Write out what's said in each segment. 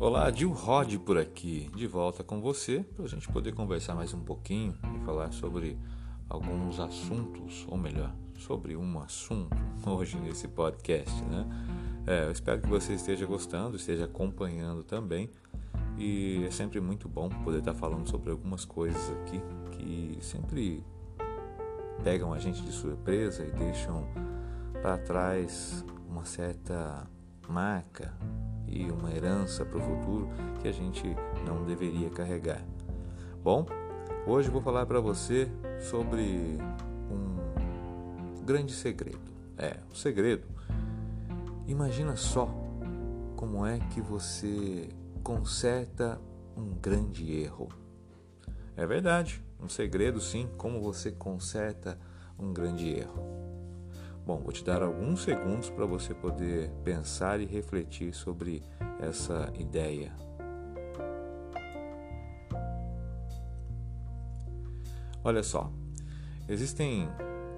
Olá, Dil Rod por aqui, de volta com você para a gente poder conversar mais um pouquinho e falar sobre alguns assuntos, ou melhor, sobre um assunto hoje nesse podcast, né? É, eu espero que você esteja gostando, esteja acompanhando também e é sempre muito bom poder estar falando sobre algumas coisas aqui que sempre pegam a gente de surpresa e deixam para trás uma certa marca e uma herança para o futuro que a gente não deveria carregar. Bom, hoje vou falar para você sobre um grande segredo. É, o um segredo. Imagina só como é que você conserta um grande erro. É verdade, um segredo sim, como você conserta um grande erro. Bom, vou te dar alguns segundos para você poder pensar e refletir sobre essa ideia. Olha só, existem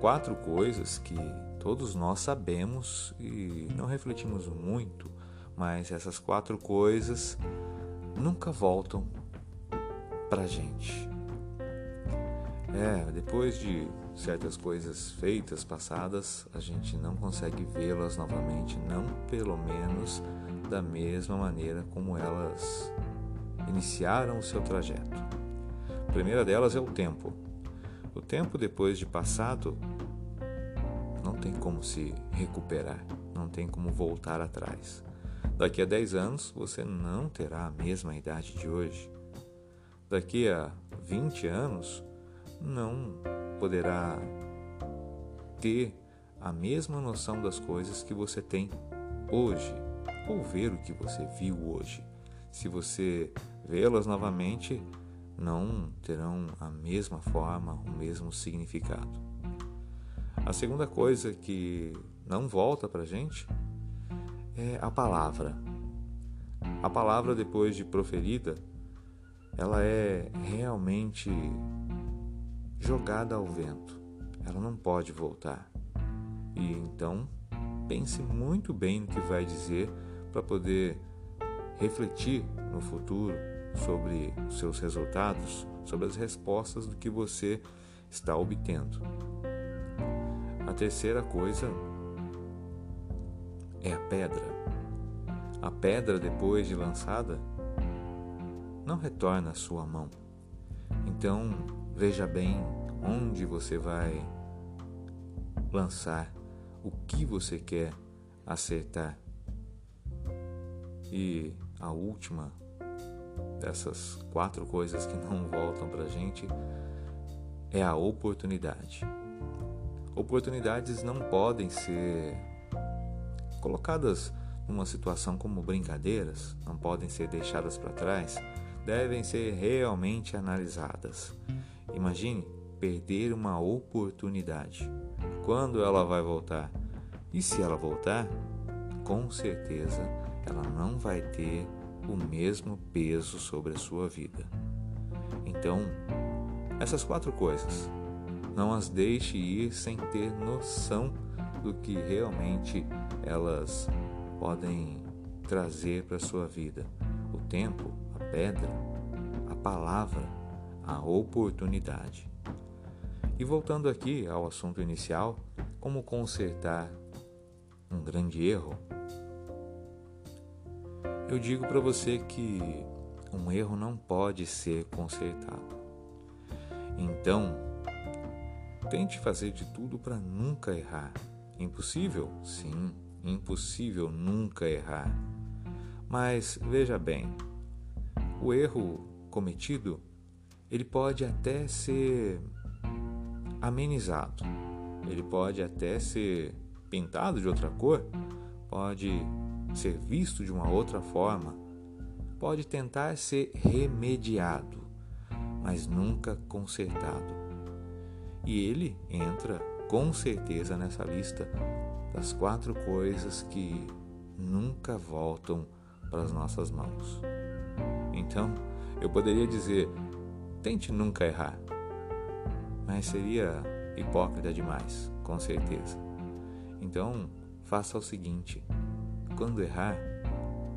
quatro coisas que todos nós sabemos e não refletimos muito, mas essas quatro coisas nunca voltam para gente. É, depois de certas coisas feitas, passadas, a gente não consegue vê-las novamente, não pelo menos da mesma maneira como elas iniciaram o seu trajeto. A primeira delas é o tempo. O tempo depois de passado não tem como se recuperar, não tem como voltar atrás. Daqui a 10 anos você não terá a mesma idade de hoje. Daqui a 20 anos não poderá ter a mesma noção das coisas que você tem hoje, ou ver o que você viu hoje. Se você vê-las novamente, não terão a mesma forma, o mesmo significado. A segunda coisa que não volta para a gente é a palavra. A palavra, depois de proferida, ela é realmente jogada ao vento. Ela não pode voltar. E então, pense muito bem no que vai dizer para poder refletir no futuro sobre os seus resultados, sobre as respostas do que você está obtendo. A terceira coisa é a pedra. A pedra, depois de lançada, não retorna à sua mão. Então, Veja bem onde você vai lançar, o que você quer acertar. E a última dessas quatro coisas que não voltam para a gente é a oportunidade. Oportunidades não podem ser colocadas numa situação como brincadeiras, não podem ser deixadas para trás, devem ser realmente analisadas. Imagine perder uma oportunidade. Quando ela vai voltar? E se ela voltar, com certeza ela não vai ter o mesmo peso sobre a sua vida. Então, essas quatro coisas, não as deixe ir sem ter noção do que realmente elas podem trazer para a sua vida. O tempo, a pedra, a palavra a oportunidade. E voltando aqui ao assunto inicial, como consertar um grande erro? Eu digo para você que um erro não pode ser consertado. Então, tente fazer de tudo para nunca errar. Impossível? Sim, impossível nunca errar. Mas veja bem, o erro cometido ele pode até ser amenizado, ele pode até ser pintado de outra cor, pode ser visto de uma outra forma, pode tentar ser remediado, mas nunca consertado. E ele entra com certeza nessa lista das quatro coisas que nunca voltam para as nossas mãos. Então, eu poderia dizer Tente nunca errar. Mas seria hipócrita demais, com certeza. Então, faça o seguinte: quando errar,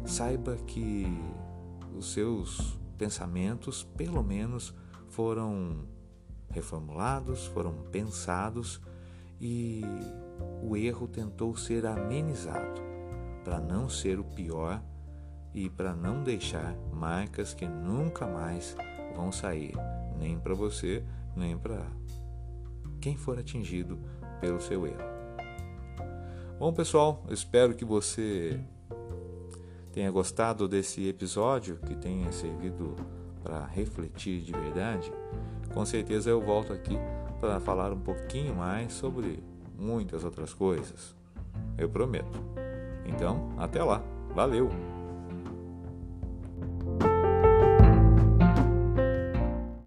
saiba que os seus pensamentos, pelo menos, foram reformulados, foram pensados e o erro tentou ser amenizado para não ser o pior e para não deixar marcas que nunca mais vão sair, nem para você, nem para quem for atingido pelo seu erro. Bom, pessoal, espero que você tenha gostado desse episódio, que tenha servido para refletir de verdade. Com certeza eu volto aqui para falar um pouquinho mais sobre muitas outras coisas. Eu prometo. Então, até lá. Valeu!